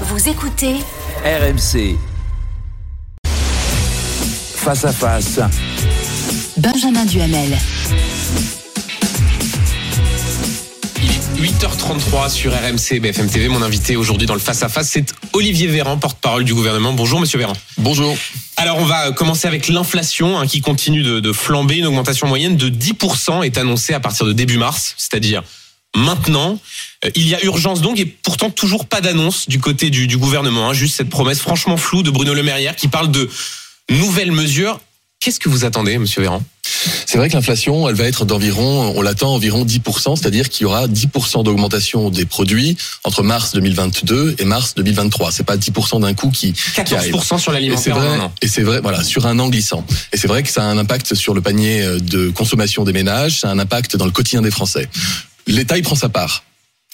Vous écoutez RMC. Face à face. Benjamin Duhamel. 8h33 sur RMC BFM TV. Mon invité aujourd'hui dans le face à face, c'est Olivier Véran, porte-parole du gouvernement. Bonjour, Monsieur Véran. Bonjour. Alors, on va commencer avec l'inflation hein, qui continue de, de flamber. Une augmentation moyenne de 10% est annoncée à partir de début mars, c'est-à-dire maintenant. Euh, Il y a urgence donc et pourtant toujours pas d'annonce du côté du, du gouvernement. hein. juste cette promesse franchement floue de Bruno Le Maire hier qui parle de nouvelles mesures. Qu'est-ce que vous attendez, Monsieur Véran? C'est vrai que l'inflation, elle va être d'environ, on l'attend environ 10%, c'est-à-dire qu'il y aura 10% d'augmentation des produits entre mars 2022 et mars 2023. C'est pas 10% d'un coup qui, qui arrive. 14% sur Et c'est l'alimentaire vrai, et c'est vrai, voilà, sur un an glissant. Et c'est vrai que ça a un impact sur le panier euh, de consommation des ménages, ça a un impact dans le quotidien des Français. L'État, il prend sa part.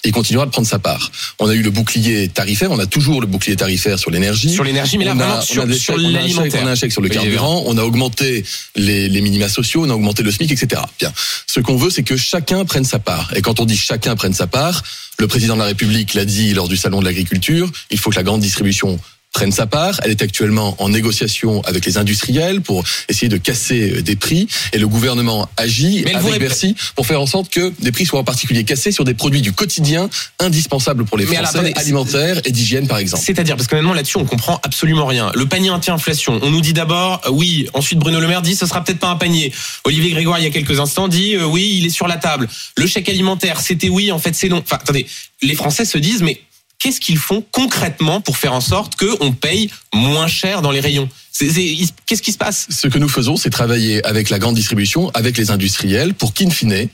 Il continuera de prendre sa part. On a eu le bouclier tarifaire, on a toujours le bouclier tarifaire sur l'énergie. Sur l'énergie, mais là, On a- vraiment sur, sur l'alimentaire. On a un chèque sur le carburant, on a augmenté les, les minima sociaux, on a augmenté le SMIC, etc. Bien. Ce qu'on veut, c'est que chacun prenne sa part. Et quand on dit chacun prenne sa part, le président de la République l'a dit lors du salon de l'agriculture, il faut que la grande distribution prenne sa part. Elle est actuellement en négociation avec les industriels pour essayer de casser euh, des prix. Et le gouvernement agit Mais avec Bercy pour faire en sorte que des prix soient en particulier cassés sur des produits du quotidien indispensables pour les alors, Français, attendez, alimentaires et d'hygiène par exemple. C'est-à-dire, parce que maintenant là-dessus, on comprend absolument rien. Le panier anti-inflation, on nous dit d'abord euh, oui, ensuite Bruno Le Maire dit ce sera peut-être pas un panier. Olivier Grégoire, il y a quelques instants, dit euh, oui, il est sur la table. Le chèque alimentaire, c'était oui, en fait c'est non. Enfin, attendez, les Français se disent mais qu'est-ce qu'ils font concrètement pour faire en sorte qu'on paye moins cher dans les rayons? Qu'est-ce qui se passe? Ce que nous faisons, c'est travailler avec la grande distribution, avec les industriels, pour qu'in fine,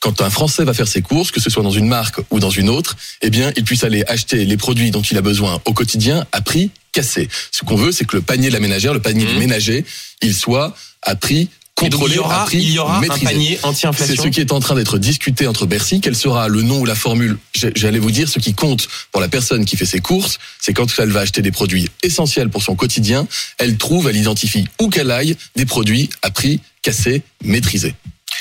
quand un Français va faire ses courses, que ce soit dans une marque ou dans une autre, eh bien, il puisse aller acheter les produits dont il a besoin au quotidien à prix cassé. Ce qu'on veut, c'est que le panier de la ménagère, le panier Mhm. du ménager, il soit à prix contrôlé, il y aura, à prix il y aura un panier C'est anti-inflation. ce qui est en train d'être discuté entre Bercy. Quel sera le nom ou la formule? J'allais vous dire, ce qui compte pour la personne qui fait ses courses, c'est quand elle va acheter des produits essentiels pour son quotidien, elle trouve, elle identifie où qu'elle aille des produits à prix cassé, maîtrisé.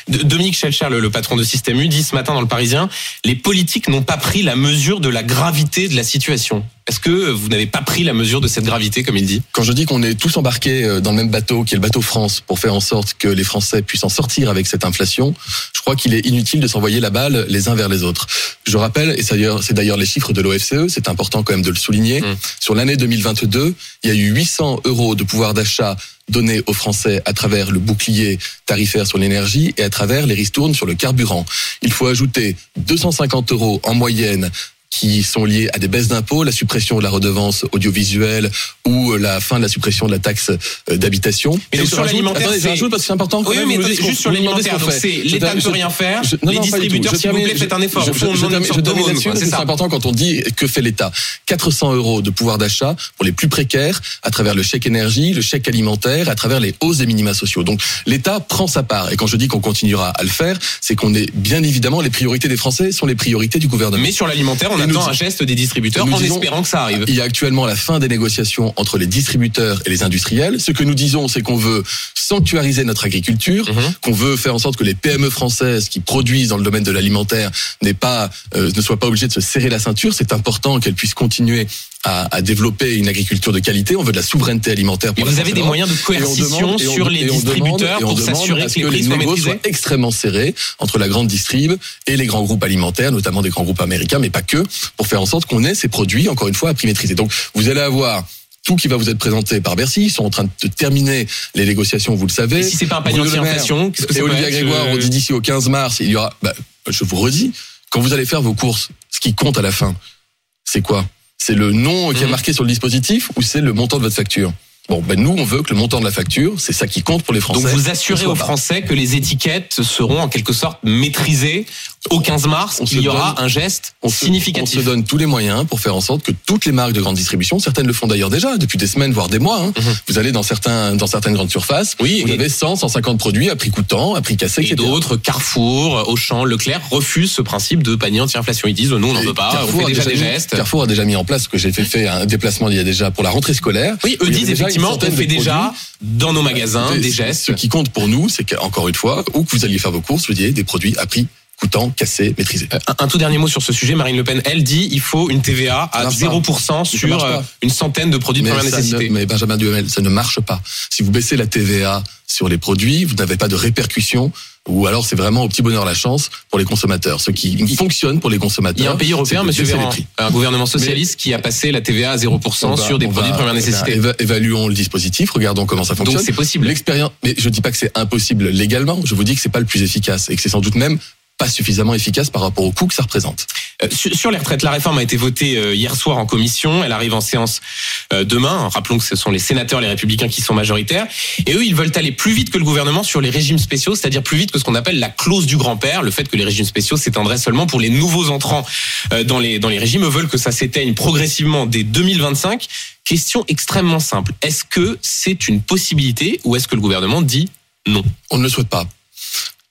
Dominique Schelcher, le patron de Système U, dit ce matin dans le Parisien, les politiques n'ont pas pris la mesure de la gravité de la situation. Est-ce que vous n'avez pas pris la mesure de cette gravité, comme il dit Quand je dis qu'on est tous embarqués euh, dans le même bateau, qui est le bateau France, pour faire en sorte que les Français puissent en sortir avec cette inflation, je crois qu'il est inutile de s'envoyer la balle les uns vers les autres. Je rappelle, et c'est d'ailleurs- les chiffres de l'OFCE, c'est important quand même de le souligner, Mm. sur l'année 2022, il y a eu 800 euros de pouvoir d'achat donnés aux Français à travers le bouclier tarifaire sur l'énergie et à travers les ristournes sur le carburant. Il faut ajouter 250 euros en moyenne qui sont liés à des baisses d'impôts, la suppression de la redevance audiovisuelle ou la fin de la suppression de la taxe euh, d'habitation. Mais donc, sur l'alimentaire, c'est- parce que c'est important. quand Oui, même, mais attendez, juste sur l'alimentaire. Donc c'est l'État ne peut rien faire. je- non, les non, distributeurs, s'il vous plaît, faites un effort. je- on je- je c'est important quand on dit que fait l'État. 400 euros de pouvoir d'achat pour les plus précaires à travers le chèque énergie, le chèque alimentaire, à travers les hausses des minima sociaux. Donc l'État prend sa part. Et quand je dis qu'on continuera à le faire, c'est qu'on est bien évidemment les priorités des Français sont les priorités du gouvernement. Mais sur l'alimentaire, on Et attend un geste des distributeurs en disons- espérant que ça arrive. Il y a actuellement la fin des négociations entre les distributeurs et les industriels. Ce que nous disons, c'est qu'on veut sanctuariser notre agriculture, Mhm. qu'on veut faire en sorte que les PME françaises qui produisent dans le domaine de l'alimentaire n'aient pas, euh, ne soient pas obligées de se serrer la ceinture. C'est important qu'elles puissent continuer à, à développer une agriculture de qualité. On veut de la souveraineté alimentaire. Et Pour la vous avez et des moyens de Et on coercition demande- et on- sur les et distributeurs et pour s'assurer que les négos maîtrisés soient extrêmement serrés entre la grande distrib et les grands groupes alimentaires, notamment des grands groupes américains, mais pas que, pour faire en sorte qu'on ait ces produits, encore une fois, à prix maîtrisé. Donc, vous allez avoir tout qui va vous être présenté par Bercy. Ils sont en train de terminer les négociations, vous le savez. Et si c'est pas un panier anti-inflation, qu'est-ce que peut Olivier Grégoire, on dit d'ici au 15 mars, il y aura, bah, je vous redis, quand vous allez faire vos courses, ce qui compte à la fin, c'est quoi? C'est le nom qui est Mhm. marqué sur le dispositif ou c'est le montant de votre facture? Bon, ben nous, on veut que le montant de la facture, c'est ça qui compte pour les Français. Donc vous assurez aux. Français que les étiquettes seront en quelque sorte maîtrisées au 15 mars, On qu'il se y aura donne- un geste On se, on significatif. se donne tous les moyens pour faire en sorte que toutes les marques de grande distribution, certaines le font d'ailleurs déjà depuis des semaines voire des mois. hein. Mhm. Vous allez dans certains dans certaines grandes surfaces, Oui, vous et- avez 100, 150 produits à prix coûtant, à prix cassé, Et d'autres, Carrefour, Auchan, Leclerc, refusent ce principe de panier anti-inflation. Ils disent, nous, on n'en veut pas, Carrefour on a fait déjà des mis- gestes. Carrefour a déjà mis en place ce que j'ai fait, fait un déplacement il y a déjà pour la rentrée scolaire. Oui, eux Il disent effectivement, on fait déjà dans nos magasins des ce- gestes. Ce qui compte pour nous, c'est qu'encore une fois, où que vous alliez faire vos courses, vous ayez des produits à prix coûtant, cassé, maîtrisé. Euh, Un, un tout dernier mot sur ce sujet. Marine Le Pen, elle dit il faut une TVA à marche pas. 0% Ça sur euh, une centaine de produits de première ça ne- nécessité. mais Benjamin Duhamel, ça ne marche pas. Si vous baissez la TVA sur les produits, vous n'avez pas de répercussions ou alors c'est vraiment au petit bonheur la chance pour les consommateurs. Ce qui fonctionne pour les consommateurs. Il y a un pays européen, Monsieur Véran, un gouvernement socialiste qui a passé la TVA à 0% On va- sur des produits va- de première nécessité. éva- évaluons le dispositif, regardons comment ça fonctionne. Donc c'est possible. L'expérience, mais je dis pas que c'est impossible légalement. Je vous dis que c'est pas le plus efficace et que c'est sans doute même pas suffisamment efficace par rapport au coût que ça représente. Euh, Sur les retraites, la réforme a été votée euh, hier soir en commission. Elle arrive en séance euh, demain. Rappelons que ce sont les sénateurs, les républicains qui sont majoritaires. Et eux, ils veulent aller plus vite que le gouvernement sur les régimes spéciaux, c'est-à-dire plus vite que ce qu'on appelle la clause du grand-père, le fait que les régimes spéciaux s'éteindraient seulement pour les nouveaux entrants dans les, dans les régimes. Eux veulent que ça s'éteigne progressivement dès 2025. Question extrêmement simple. Est-ce que c'est une possibilité ou est-ce que le gouvernement dit non? On ne le souhaite pas.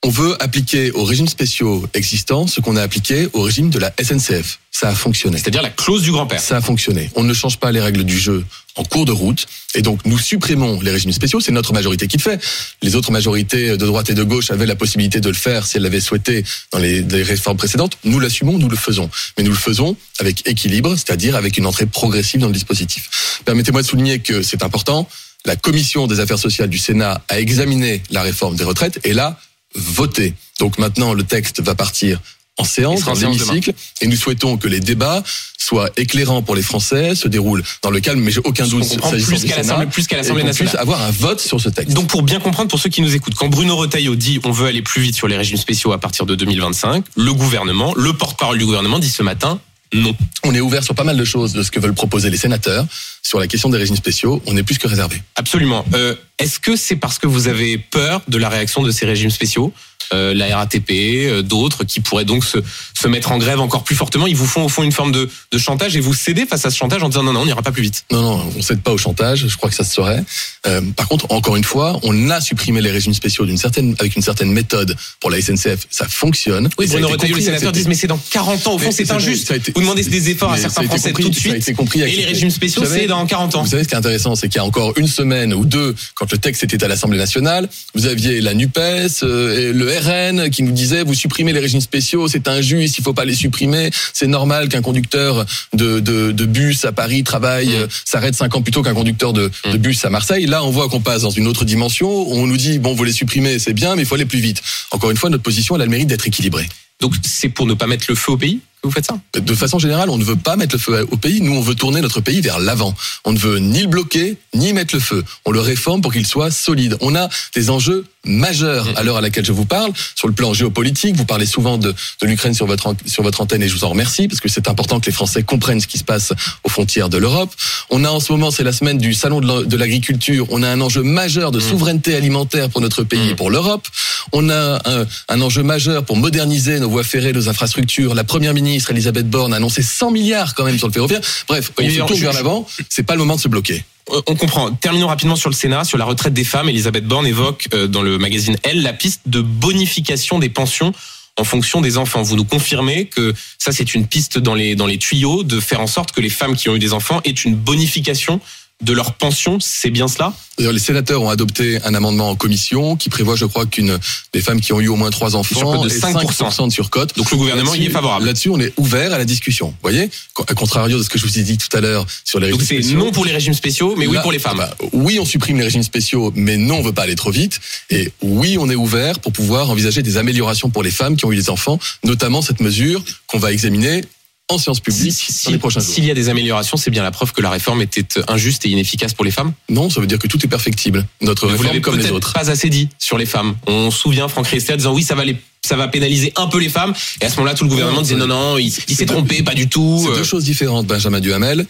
On veut appliquer aux régimes spéciaux existants ce qu'on a appliqué au régime de la SNCF. Ça a fonctionné. C'est-à-dire la clause du grand-père. Ça a fonctionné. On ne change pas les règles du jeu en cours de route. Et donc, nous supprimons les régimes spéciaux. C'est notre majorité qui le fait. Les autres majorités de droite et de gauche avaient la possibilité de le faire si elles l'avaient souhaité dans les, les réformes précédentes. Nous l'assumons, nous le faisons. Mais nous le faisons avec équilibre, c'est-à-dire avec une entrée progressive dans le dispositif. Permettez-moi de souligner que c'est important. La commission des affaires sociales du Sénat a examiné la réforme des retraites et l'a voté. Donc maintenant, le texte va partir en séance, en l'hémicycle, et nous souhaitons que les débats soient éclairants pour les Français, se déroulent dans le calme, mais j'ai aucun doute s'agissant plus qu'à l'Assemblée- plus qu'à l'Assemblée nationale. puisse avoir un vote sur ce texte. Donc pour bien comprendre pour ceux qui nous écoutent, quand Bruno Retailleau dit on veut aller plus vite sur les régimes spéciaux à partir de 2025, le gouvernement, le porte-parole du gouvernement dit ce matin non. on est ouvert sur pas mal de choses de ce que veulent proposer les sénateurs. Sur la question des régimes spéciaux, on est plus que réservé. Absolument. Euh, Est-ce que c'est parce que vous avez peur de la réaction de ces régimes spéciaux euh, la RATP, euh, d'autres qui pourraient donc se, se mettre en grève encore plus fortement? Ils vous font au fond une forme de, de chantage et vous cédez face à ce chantage en disant non, non, on n'ira pas plus vite. Non, non, on cède pas au chantage. Je crois que ça se saurait. Euh, par contre, encore une fois, on a supprimé les régimes spéciaux d'une certaine, avec une certaine méthode pour la SNCF. Ça fonctionne. Oui, Bruno Retailleau, les sénateurs disent mais c'est dans 40 ans. Au fond, c'est injuste. été- Vous demandez des efforts à certains Français compris, tout de suite. Et les régimes spéciaux, c'est dans 40 ans. Vous savez ce qui est intéressant, c'est qu'il y a encore une semaine ou deux, quand le texte était à l'Assemblée nationale, vous aviez la Nupes, euh, et le RN qui nous disait vous supprimez les régimes spéciaux, c'est injuste, il faut pas les supprimer. C'est normal qu'un conducteur de, de, de bus à Paris travaille, Mm. euh, s'arrête cinq ans plus tôt qu'un conducteur de, de bus à Marseille. Là, on voit qu'on passe dans une autre dimension. On nous dit bon, vous les supprimez, c'est bien, mais il faut aller plus vite. Encore une fois, notre position, elle a le mérite d'être équilibrée. Donc c'est pour ne pas mettre le feu au pays? Que vous faites ça De façon générale, on ne veut pas mettre le feu au pays. Nous, on veut tourner notre pays vers l'avant. On ne veut ni le bloquer, ni mettre le feu. On le réforme pour qu'il soit solide. On a des enjeux majeurs à l'heure à laquelle je vous parle. Sur le plan géopolitique, vous parlez souvent de, de l'Ukraine sur votre, sur votre antenne et je vous en remercie parce que c'est important que les Français comprennent ce qui se passe aux frontières de l'Europe. On a en ce moment, c'est la semaine du salon de la- de l'agriculture. On a un enjeu majeur de souveraineté alimentaire pour notre pays et pour l'Europe. On a un, un enjeu majeur pour moderniser nos voies ferrées, nos infrastructures. La première ministre Elisabeth Borne a annoncé 100 milliards quand même sur le ferroviaire. Bref, on se tourne vers l'avant. C'est pas le moment de se bloquer. Euh, On comprend. Terminons rapidement sur le Sénat, sur la retraite des femmes. Elisabeth Borne évoque euh, dans le magazine Elle la piste de bonification des pensions en fonction des enfants. Vous nous confirmez que ça c'est une piste dans les dans les tuyaux de faire en sorte que les femmes qui ont eu des enfants aient une bonification de leur pension. C'est bien cela? D'ailleurs, les sénateurs ont adopté un amendement en commission qui prévoit, je crois, qu'une des femmes qui ont eu au moins trois enfants de aient 5%. de surcote. Donc le gouvernement y est favorable. Là-dessus, on est ouvert à la discussion. Vous voyez, à contrario de ce que je vous ai dit tout à l'heure sur les Donc régimes c'est non pour les régimes spéciaux, mais oui pour les femmes. bah, oui, on supprime les régimes spéciaux, mais non, on veut pas aller trop vite. Et oui, on est ouvert pour pouvoir envisager des améliorations pour les femmes qui ont eu des enfants, notamment cette mesure qu'on va examiner en séance Si- publique si- dans les prochains jours. S'il y a des améliorations, c'est bien la preuve que la réforme était injuste et inefficace pour les femmes. Non, ça veut dire que tout est perfectible. Notre Mais réforme comme les autres. pas assez dit sur les femmes. On se souvient Franck Riester disant oui, ça va les ça va pénaliser un peu les femmes. Et à ce moment-là, tout le gouvernement disait non, non, il, il s'est trompé, pas du tout. C'est Euh, deux choses différentes, Benjamin Duhamel,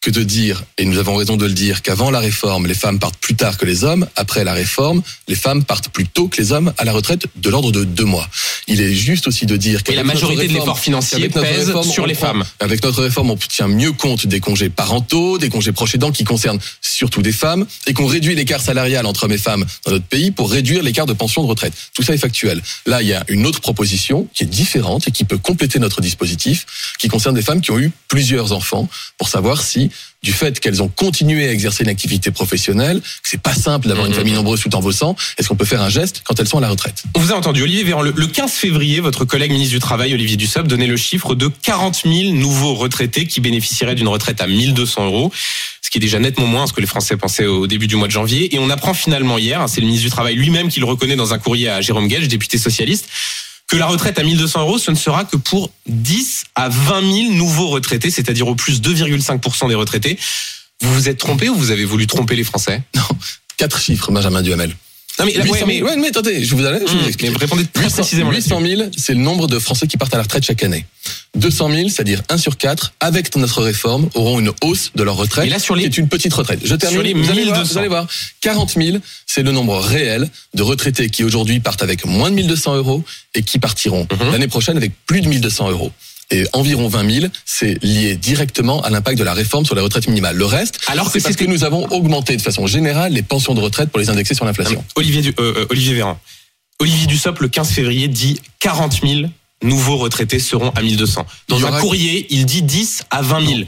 que de dire, et nous avons raison de le dire, qu'avant la réforme, les femmes partent plus tard que les hommes. Après la réforme, les femmes partent plus tôt que les hommes à la retraite de l'ordre de deux mois. Il est juste aussi de dire que la majorité de l'effort financier pèse sur les femmes. Avec notre réforme, on tient mieux compte des congés parentaux, des congés proches aidants qui concernent surtout des femmes, et qu'on réduit l'écart salarial entre hommes et femmes dans notre pays pour réduire l'écart de pension de retraite. Tout ça est factuel. Là, il y a une autre proposition qui est différente et qui peut compléter notre dispositif, qui concerne des femmes qui ont eu plusieurs enfants, pour savoir si aussi du fait qu'elles ont continué à exercer une activité professionnelle, que c'est pas simple d'avoir une Mhm. famille nombreuse tout en bossant. Est-ce qu'on peut faire un geste quand elles sont à la retraite? On vous a entendu, Olivier Véran. Le le 15 février, votre collègue ministre du Travail, Olivier Dussopt, donnait le chiffre de 40 000 nouveaux retraités qui bénéficieraient d'une retraite à 1200 euros, ce qui est déjà nettement moins que ce que les Français pensaient au début du mois de janvier. Et on apprend finalement hier, hein, c'est le ministre du Travail lui-même qui le reconnaît dans un courrier à Jérôme Gage, député socialiste, que la retraite à 1200 euros, ce ne sera que pour 10 à 20 000 nouveaux retraités, c'est-à-dire au plus 2,5% des retraités. Vous vous êtes trompé ou vous avez voulu tromper les Français? Quatre chiffres, Benjamin Duhamel. Non mais, 800 ouais, 000, mais, ouais, mais attendez, je vous, allez, je vous Hum, explique. mais répondez très 800 précisément là-dessus. 800 000, c'est le nombre de Français qui partent à la retraite chaque année. 200 000, c'est-à-dire 1 sur 4, avec notre réforme, auront une hausse de leur retraite, Et là, sur les- qui est une petite retraite. Je termine, Sur les vous, allez voir, 1200. vous allez voir. 40 000, c'est le nombre réel de retraités qui aujourd'hui partent avec moins de 1200 euros et qui partiront Mhm. l'année prochaine avec plus de 1200 euros. Et environ 20 000, c'est lié directement à l'impact de la réforme sur les retraites minimales. Le reste, Alors c'est parce ce que- que nous avons augmenté de façon générale les pensions de retraite pour les indexer sur l'inflation. Olivier, Du- euh, euh, Olivier Véran. Olivier Dussopt, le 15 février, dit 40 000 nouveaux retraités seront à 1200. Dans un courrier, il dit 10 à 20 000.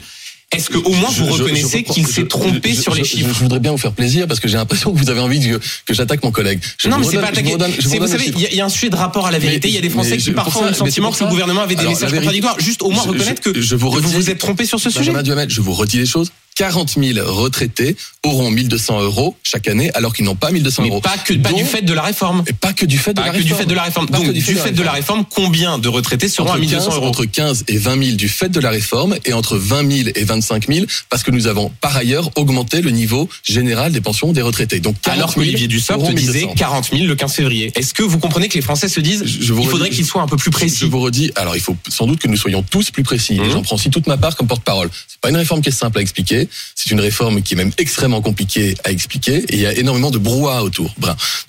Est-ce que au moins vous je- reconnaissez qu'il s'est trompé je- sur les je- chiffres Je voudrais bien vous faire plaisir parce que j'ai l'impression que vous avez envie que, que j'attaque mon collègue. Non, mais c'est pas je attaqué. vous Vous savez, il y, a- il y a un sujet de rapport à la vérité. Il y a des Français qui parfois ont le sentiment que le gouvernement avait des Alors, messages contradictoires. Juste au moins reconnaître que, vous vous êtes trompé sur ce sujet. Je vous redis les choses. 40 000 retraités auront 1200 euros chaque année alors qu'ils n'ont pas 1200 Mais euros. pas que pas Donc- du fait de la réforme. Et pas que du fait de Pas la que réforme. du fait de la réforme. Donc du fait de la réforme, combien de retraités seront à entre 1200 15, euros entre 15 et 20 000 du fait de la réforme et entre 20 000 et 25 000 parce que nous avons par ailleurs augmenté le niveau général des pensions des retraités. Donc 40 Alors 000 qu'Olivier Dussopt disait 1200. 40 000 le 15 février. Est-ce que vous comprenez que les Français se disent Je- je vous il faudrait qu'ils soient un peu plus Je précis vous redis, alors il faut sans doute que nous soyons tous plus précis. Et J'en prends aussi toute ma part comme porte-parole. C'est pas une réforme qui est simple à expliquer. C'est une réforme qui est même extrêmement compliquée à expliquer. Et il y a énormément de brouhaha autour.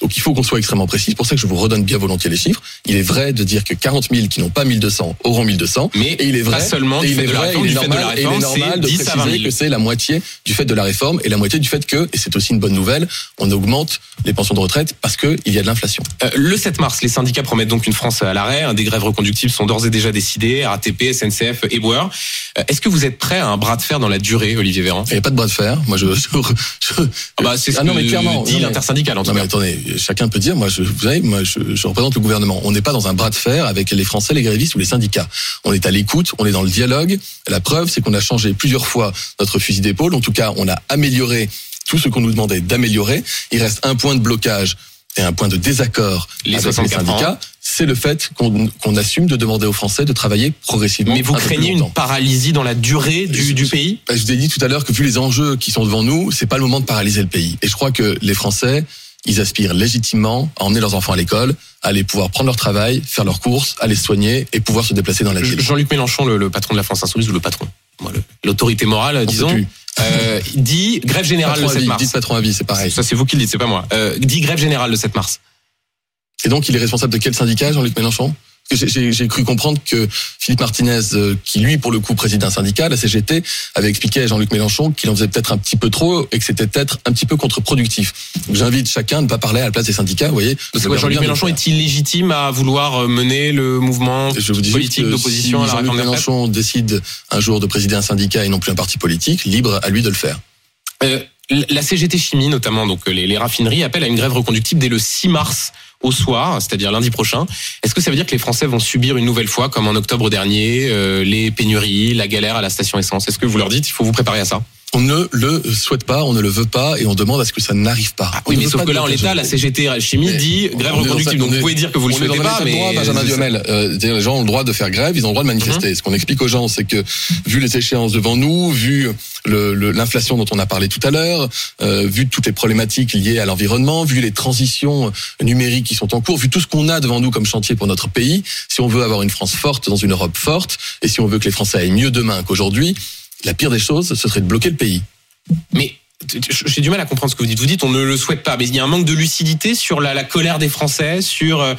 Donc il faut qu'on soit extrêmement précis. C'est pour ça que je vous redonne bien volontiers les chiffres. Il est vrai de dire que 40 000 qui n'ont pas 1200 auront 1200. Mais Et il est vrai, pas seulement et il est vrai, réforme, il est de normal, et il est réforme, normal c'est de 10 à 20 préciser 000. que c'est la moitié du fait de la réforme et la moitié du fait que, et c'est aussi une bonne nouvelle, on augmente les pensions de retraite parce qu'il y a de l'inflation. Euh, Le 7 mars, les syndicats promettent donc une France à l'arrêt. Des grèves reconductibles sont d'ores et déjà décidées. RATP, SNCF, Éboueur. Euh, Est-ce que vous êtes prêt à un bras de fer dans la durée, Olivier Véran Il n'y a pas de bras de fer. Moi, je, je, je- Ah bah, C'est ce Ah non, mais clairement, dit l'intersyndical en tout Non mais cas. attendez, chacun peut dire, moi je, vous savez, moi je, je représente le gouvernement. On n'est pas dans un bras de fer avec les Français, les grévistes ou les syndicats. On est à l'écoute, on est dans le dialogue. La preuve, c'est qu'on a changé plusieurs fois notre fusil d'épaule. En tout cas, on a amélioré tout ce qu'on nous demandait d'améliorer. Il reste un point de blocage et un point de désaccord Les avec les 64 ans. C'est le fait qu'on assume de demander aux Français de travailler progressivement. Mais vous un craignez une paralysie dans la durée du, du pays Je vous ai dit tout à l'heure que vu les enjeux qui sont devant nous, c'est pas le moment de paralyser le pays. Et je crois que les Français, ils aspirent légitimement à emmener leurs enfants à l'école, à aller pouvoir prendre leur travail, faire leurs courses, aller se soigner et pouvoir se déplacer dans la ville. Jean-Luc Mélenchon, le, le patron de la France Insoumise, ou le patron, l'autorité morale, On disons, euh, dit grève générale le à 7 vie, mars. dites patron à vie, c'est pareil. Ça, c'est vous qui le dites, c'est pas moi. Euh, dit grève générale le 7 mars. Et donc, il est responsable de quel syndicat, Jean-Luc Mélenchon? J'ai- cru comprendre que Philippe Martinez, euh, qui lui, pour le coup, préside un syndicat, la CGT, avait expliqué à Jean-Luc Mélenchon qu'il en faisait peut-être un petit peu trop et que c'était peut-être un petit peu contre-productif. Donc, J'invite chacun à ne pas parler à la place des syndicats, vous voyez. Jean-Luc Mélenchon est-il légitime à vouloir euh, mener le mouvement Je vous dis politique que d'opposition si à la Jean-Luc Mélenchon décide un jour de présider un syndicat et non plus un parti politique, libre à lui de le faire. Euh, la CGT Chimie, notamment, donc euh, les, raffineries, appellent à une grève reconductible dès le 6 mars au soir, c'est-à-dire lundi prochain. Est-ce que ça veut dire que les Français vont subir une nouvelle fois, comme en octobre dernier, euh, les pénuries, la galère à la station essence? Est-ce que vous leur dites, il faut vous préparer à ça? On ne le souhaite pas, on ne le veut pas et on demande à ce que ça n'arrive pas. Ah Oui, mais sauf que là, en l'état, la CGT Chimie Mais dit grève un- Donc on vous pouvez dire que vous le souhaitez pas, mais droit, Benjamin Duhamel. Euh, les gens ont le droit de faire grève, ils ont le droit de manifester. Mhm. Ce qu'on explique aux gens, c'est que vu les échéances devant nous, vu l'inflation dont on a parlé tout à l'heure, euh, vu toutes les problématiques liées à l'environnement, vu les transitions numériques qui sont en cours, vu tout ce qu'on a devant nous comme chantier pour notre pays, si on veut avoir une France forte dans une Europe forte, et si on veut que les Français aillent mieux demain qu'aujourd'hui, la pire des choses, ce serait de bloquer le pays. Mais j'ai du mal à comprendre ce que vous dites. Vous dites on ne le souhaite pas, mais il y a un manque de lucidité sur la, la colère des Français, sur euh,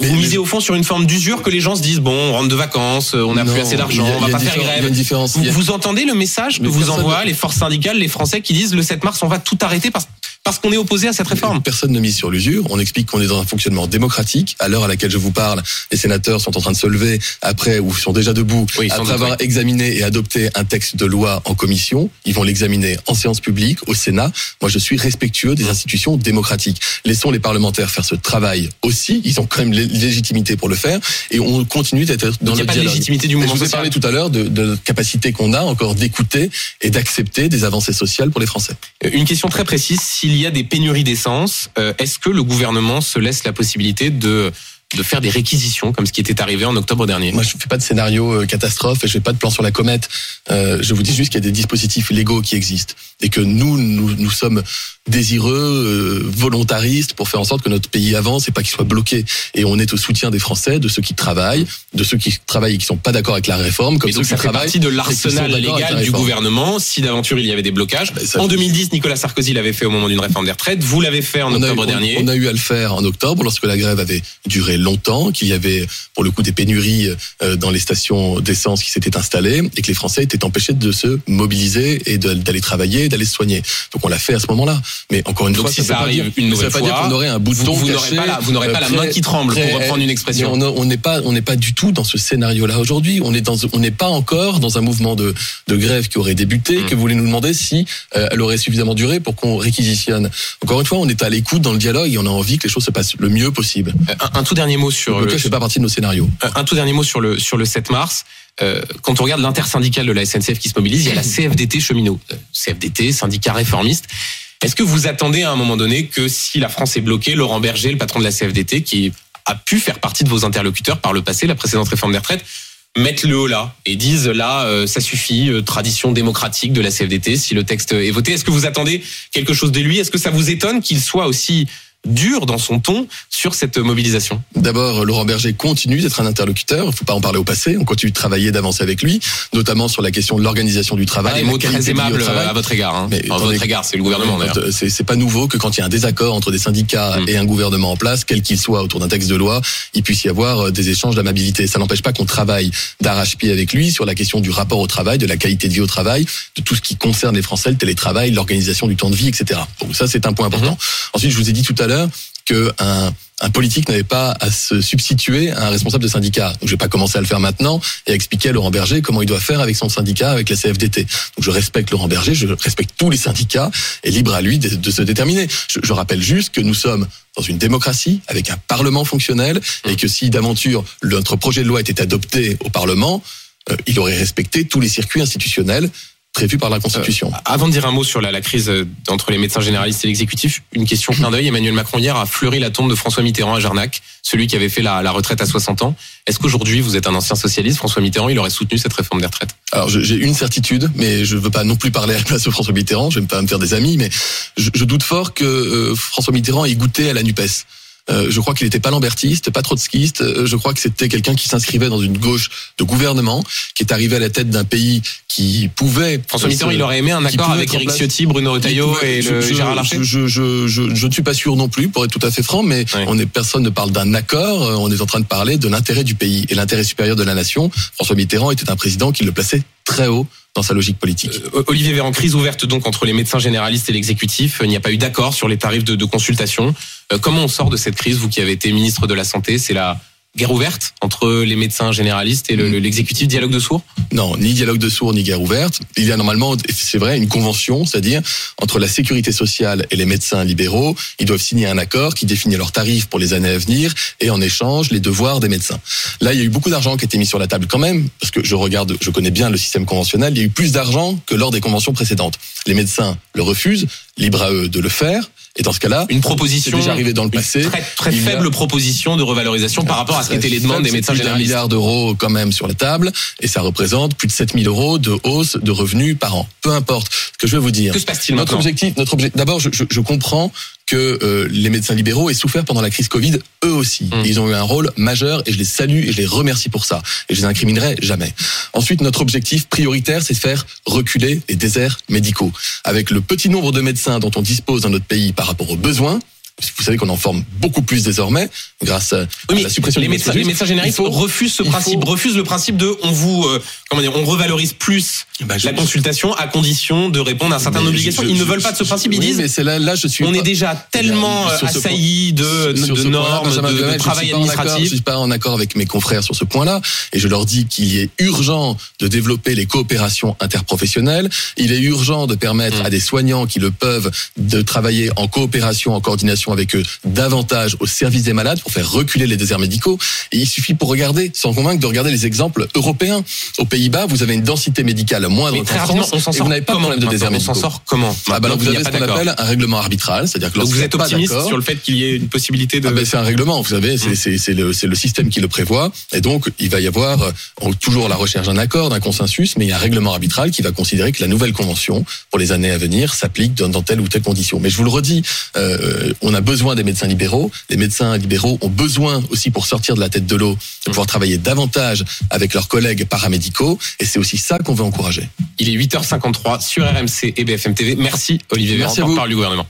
vous Mais- misez au fond sur une forme d'usure que les gens se disent bon, on rentre de vacances, euh, on n'a plus assez d'argent, on va pas faire grève. Vous, a- vous entendez le message que Mais vous envoient les forces syndicales, les Français qui disent le 7 mars on va tout arrêter parce parce qu'on est opposé à cette réforme. Personne ne mise sur l'usure. On explique qu'on est dans un fonctionnement démocratique. À l'heure à laquelle je vous parle, les sénateurs sont en train de se lever après ou sont déjà debout Oui, après doute, avoir oui. examiné et adopté un texte de loi en commission. Ils vont l'examiner en séance publique au Sénat. Moi, je suis respectueux des institutions démocratiques. Laissons les parlementaires faire ce travail aussi. Ils ont quand même lé- légitimité pour le faire et on continue d'être dans Donc, il n'y a le pas de dialogue. légitimité du mouvement je vous ai parlé tout à l'heure de, de la capacité qu'on a encore d'écouter et d'accepter des avancées sociales pour les Français. Une question très précise, s'il y a des pénuries d'essence, euh, est-ce que le gouvernement se laisse la possibilité de, de faire des réquisitions, comme ce qui était arrivé en octobre dernier Moi, je ne fais pas de scénario euh, catastrophe et je fais pas de plan sur la comète. Euh, je vous dis juste qu'il y a des dispositifs légaux qui existent et que nous, nous, nous sommes désireux, euh, volontaristes pour faire en sorte que notre pays avance et pas qu'il soit bloqué. Et on est au soutien des Français, de ceux qui travaillent, de ceux qui travaillent et qui sont pas d'accord avec la réforme, comme Mais ceux donc qui ça fait partie de et l'arsenal la légal du gouvernement. Si d'aventure il y avait des blocages, Ben, ça- en 2010, Nicolas Sarkozy l'avait fait au moment d'une réforme des retraites. Vous l'avez fait en on a, eu, octobre on- dernier. on a eu à le faire en octobre lorsque la grève avait duré longtemps, qu'il y avait pour le coup des pénuries euh, dans les stations d'essence qui s'étaient installées et que les Français étaient empêchés de se mobiliser et d'aller travailler, d'aller se soigner. Donc on l'a fait à ce moment-là. Mais encore une Donc fois, si ça, ça arrive une ça nouvelle veut pas dire fois, qu'on aurait un bouton vous, vous n'aurez pas la, vous n'aurez pas la main qui tremble pour reprendre une expression. on n'est pas, on n'est pas du tout dans ce scénario-là aujourd'hui. On est dans, on n'est pas encore dans un mouvement de, de grève qui aurait débuté, Mm. que vous voulez nous demander si euh, elle aurait suffisamment duré pour qu'on réquisitionne. Encore une fois, on est à l'écoute dans le dialogue et on a envie que les choses se passent le mieux possible. Euh, Un, un tout dernier mot sur Le fait pas partie de nos scénarios. Euh, Un tout dernier mot sur le sur le 7 mars. Euh, quand on regarde l'intersyndicale de la SNCF qui se mobilise, il y a la CFDT cheminot, Euh, CFDT, syndicat réformiste. Est-ce que vous attendez à un moment donné que si la France est bloquée, Laurent Berger, le patron de la CFDT, qui a pu faire partie de vos interlocuteurs par le passé, la précédente réforme des retraites, mettent le haut là et disent là euh, ça suffit, euh, tradition démocratique de la CFDT si le texte est voté. Est-ce que vous attendez quelque chose de lui? Est-ce que ça vous étonne qu'il soit aussi dur dans son ton sur cette mobilisation D'abord, Laurent Berger continue d'être un interlocuteur. Il ne faut pas en parler au passé. On continue de travailler, d'avancer avec lui, notamment sur la question de l'organisation du travail. des la mots très aimables travail. à votre égard. Hein. Mais à votre égard, c'est le gouvernement. Euh, C'est c'est pas nouveau que quand il y a un désaccord entre des syndicats Mm. et un gouvernement en place, quel qu'il soit autour d'un texte de loi, il puisse y avoir euh, des échanges d'amabilité. Ça n'empêche pas qu'on travaille d'arrache-pied avec lui sur la question du rapport au travail, de la qualité de vie au travail, de tout ce qui concerne les Français, le télétravail, l'organisation du temps de vie, etc. Donc ça, c'est un point important. Ensuite, je vous ai dit tout à l'heure que un, un politique n'avait pas à se substituer à un responsable de syndicat. Donc je vais pas commencer à le faire maintenant et à expliquer à Laurent Berger comment il doit faire avec son syndicat, avec la CFDT. Donc je respecte Laurent Berger, je respecte tous les syndicats et libre à lui de, se déterminer. Je, je rappelle juste que nous sommes dans une démocratie avec un parlement fonctionnel et que si d'aventure notre projet de loi était adopté au parlement, euh, il aurait respecté tous les circuits institutionnels prévus par la Constitution. Avant de dire un mot sur la, la crise euh, entre les médecins généralistes et l'exécutif, une question clin d'œil. Emmanuel Macron hier a fleuri la tombe de François Mitterrand à Jarnac, celui qui avait fait la, la retraite à 60 ans. Est-ce qu'aujourd'hui vous êtes un ancien socialiste, François Mitterrand, il aurait soutenu cette réforme des retraites? Alors j'ai une certitude, mais je veux pas non plus parler à la place de François Mitterrand, je vais pas me faire des amis, mais je, je doute fort que euh, François Mitterrand ait goûté à la NUPES. Euh, je crois qu'il n'était pas lambertiste, pas trotskiste. Euh, je crois que c'était quelqu'un qui s'inscrivait dans une gauche de gouvernement, qui est arrivé à la tête d'un pays qui pouvait. François euh, Mitterrand, se- il aurait aimé un accord avec Éric. Ciotti, Bruno Retailleau pouvait- et je- le je, Gérard Larcher je, je, je, je ne suis pas sûr non plus, pour être tout à fait franc, mais Oui. on est, personne ne parle d'un accord. euh, On est en train de parler de l'intérêt du pays et l'intérêt supérieur de la nation. François Mitterrand était un président qui le plaçait très haut dans sa logique politique. Euh, Olivier Véran, crise ouverte donc entre les médecins généralistes et l'exécutif. Il n'y a pas eu d'accord sur les tarifs de, consultation. Euh, comment on sort de cette crise, vous qui avez été ministre de la Santé? C'est la guerre ouverte entre les médecins généralistes et le- le- l'exécutif dialogue de sourds? Non, ni dialogue de sourds, ni guerre ouverte. Il y a normalement, c'est vrai, une convention, c'est-à-dire entre la sécurité sociale et les médecins libéraux. Ils doivent signer un accord qui définit leurs tarifs pour les années à venir et en échange les devoirs des médecins. Là, il y a eu beaucoup d'argent qui a été mis sur la table quand même, parce que je regarde, je connais bien le système conventionnel. Il y a eu plus d'argent que lors des conventions précédentes. Les médecins le refusent, libre à eux de le faire. Et dans ce cas-là, Une proposition déjà arrivé dans le une passé. très, a- faible proposition de revalorisation par rapport à ce qu'étaient les demandes des médecins généralistes. milliard d'euros quand même sur la table et ça représente plus de 7000 euros de hausse de revenus par an. Peu importe. Ce que je veux vous dire. Que se passe-t-il Notre objectif, notre objectif. D'abord, je, je, je comprends que euh, les médecins libéraux aient souffert pendant la crise Covid, eux aussi. Mm. Ils ont eu un rôle majeur et je les salue et je les remercie pour ça. Et je les incriminerai jamais. Ensuite, notre objectif prioritaire, c'est de faire reculer les déserts médicaux. Avec le petit nombre de médecins dont on dispose dans notre pays par rapport aux besoins, vous savez qu'on en forme beaucoup plus désormais grâce à Oui, mais la suppression les médecins, médecin les médecins généralistes faut- refusent ce principe, faut- refusent le principe de on vous euh, comment dire, on revalorise plus Bah, je- la consultation à condition de répondre à certaines obligations. je- Ils ne veulent pas de ce principe. Ils oui, disent mais c'est là, là, je suis on pas- est déjà tellement euh, assailli de, de point-là, normes, Benjamin de, de travail suis pas en accord- administratif. Je suis pas en accord avec mes confrères sur ce point-là, et je leur dis qu'il est urgent de développer les coopérations interprofessionnelles. Il est urgent de permettre Mm. à des soignants qui le peuvent de travailler en coopération, en coordination avec eux, davantage au service des malades pour faire reculer les déserts médicaux. Et il suffit pour regarder, sans convaincre, de regarder les exemples européens. Aux Pays-Bas, vous avez une densité médicale moindre qu'en France, on s'en et sort vous n'avez pas de problème de déserts maintenant On s'en médicaux. sort comment Ah bah vous avez ce qu'on appelle un règlement arbitral, c'est-à-dire que Donc vous êtes optimiste sur le fait qu'il y ait une possibilité de. ah ben, c'est un règlement, vous savez, c'est c'est- le, système qui le prévoit. Et donc, il va y avoir euh, toujours la recherche d'un accord, d'un consensus, mais il y a un règlement arbitral qui va considérer que la nouvelle convention, pour les années à venir, s'applique dans, dans telle ou telle condition. Mais je vous le redis, euh, on a besoin des médecins libéraux. Les médecins libéraux ont besoin aussi, pour sortir de la tête de l'eau, de pouvoir travailler davantage avec leurs collègues paramédicaux. Et c'est aussi ça qu'on veut encourager. Il est 8h53 sur RMC et BFM TV. Merci Olivier Véran, Merci à vous. porte-parole du gouvernement.